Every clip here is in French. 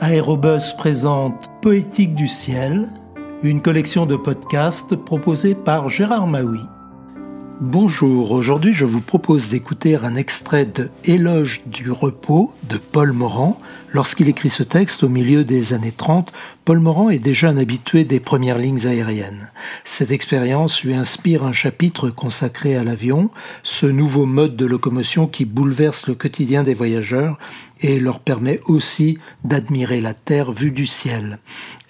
Aérobus présente Poétique du ciel, une collection de podcasts proposée par Gérard Maui. Bonjour, aujourd'hui je vous propose d'écouter un extrait de Éloge du repos de Paul Morand. Lorsqu'il écrit ce texte au milieu des années 30, Paul Morand est déjà un habitué des premières lignes aériennes. Cette expérience lui inspire un chapitre consacré à l'avion, ce nouveau mode de locomotion qui bouleverse le quotidien des voyageurs et leur permet aussi d'admirer la Terre vue du ciel.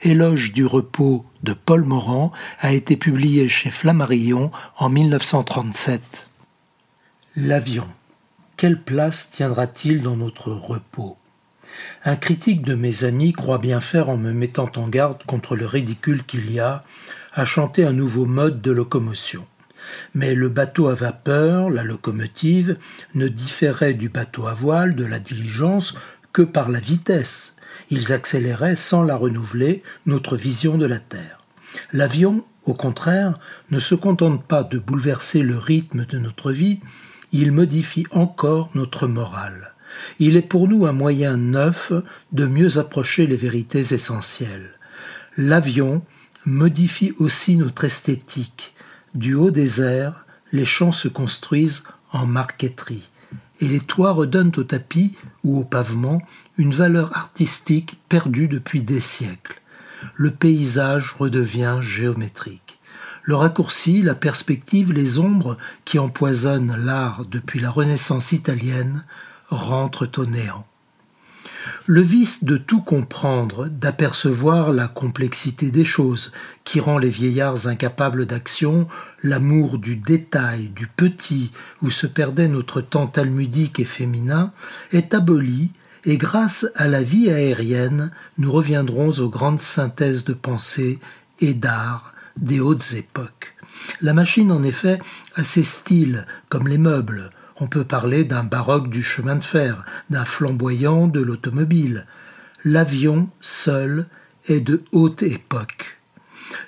Éloge du repos de Paul Morand a été publié chez Flammarion en 1937. L'avion. Quelle place tiendra-t-il dans notre repos? Un critique de mes amis croit bien faire en me mettant en garde contre le ridicule qu'il y a à chanter un nouveau mode de locomotion. Mais le bateau à vapeur, la locomotive, ne différait du bateau à voile, de la diligence, que par la vitesse, ils accéléraient sans la renouveler notre vision de la Terre. L'avion, au contraire, ne se contente pas de bouleverser le rythme de notre vie, il modifie encore notre morale. Il est pour nous un moyen neuf de mieux approcher les vérités essentielles. L'avion modifie aussi notre esthétique. Du haut des airs, les champs se construisent en marqueterie et les toits redonnent au tapis ou au pavement une valeur artistique perdue depuis des siècles. Le paysage redevient géométrique. Le raccourci, la perspective, les ombres qui empoisonnent l'art depuis la Renaissance italienne rentrent au néant. Le vice de tout comprendre, d'apercevoir la complexité des choses, qui rend les vieillards incapables d'action, l'amour du détail, du petit, où se perdait notre temps talmudique et féminin, est aboli, et grâce à la vie aérienne, nous reviendrons aux grandes synthèses de pensée et d'art des hautes époques. La machine, en effet, a ses styles, comme les meubles, on peut parler d'un baroque du chemin de fer, d'un flamboyant de l'automobile. L'avion seul est de haute époque.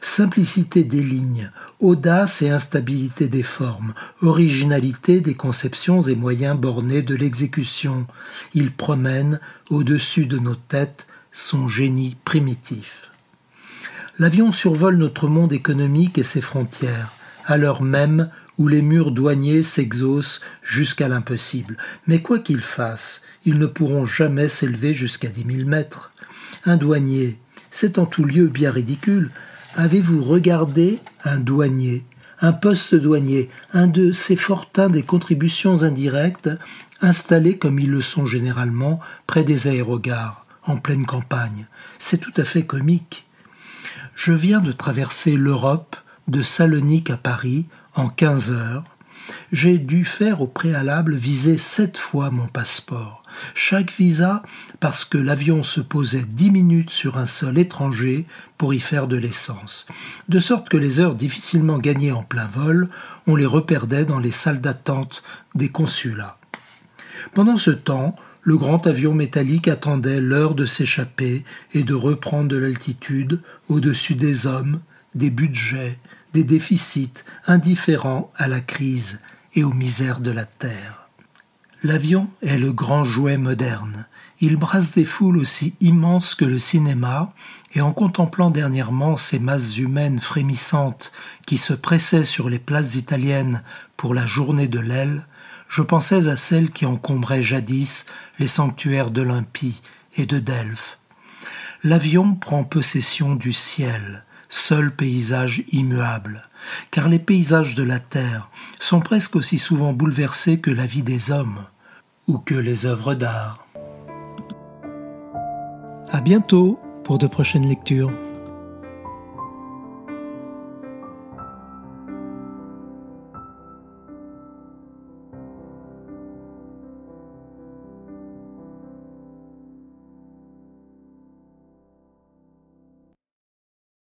Simplicité des lignes, audace et instabilité des formes, originalité des conceptions et moyens bornés de l'exécution, il promène au-dessus de nos têtes son génie primitif. L'avion survole notre monde économique et ses frontières, à l'heure même où les murs douaniers s'exaucent jusqu'à l'impossible. Mais quoi qu'ils fassent, ils ne pourront jamais s'élever jusqu'à dix mille mètres. Un douanier, c'est en tout lieu bien ridicule. Avez-vous regardé un douanier, un poste douanier, un de ces fortins des contributions indirectes installés comme ils le sont généralement près des aérogares, en pleine campagne? C'est tout à fait comique. Je viens de traverser l'Europe de Salonique à Paris en quinze heures, j'ai dû faire au préalable viser sept fois mon passeport. Chaque visa parce que l'avion se posait dix minutes sur un sol étranger pour y faire de l'essence. De sorte que les heures difficilement gagnées en plein vol, on les reperdait dans les salles d'attente des consulats. Pendant ce temps, le grand avion métallique attendait l'heure de s'échapper et de reprendre de l'altitude au-dessus des hommes, des budgets, des déficits indifférents à la crise et aux misères de la terre. L'avion est le grand jouet moderne. Il brasse des foules aussi immenses que le cinéma, et en contemplant dernièrement ces masses humaines frémissantes qui se pressaient sur les places italiennes pour la journée de l'aile, je pensais à celles qui encombraient jadis les sanctuaires d'Olympie et de Delphes. L'avion prend possession du ciel, seul paysage immuable, car les paysages de la terre sont presque aussi souvent bouleversés que la vie des hommes ou que les œuvres d'art. À bientôt pour de prochaines lectures.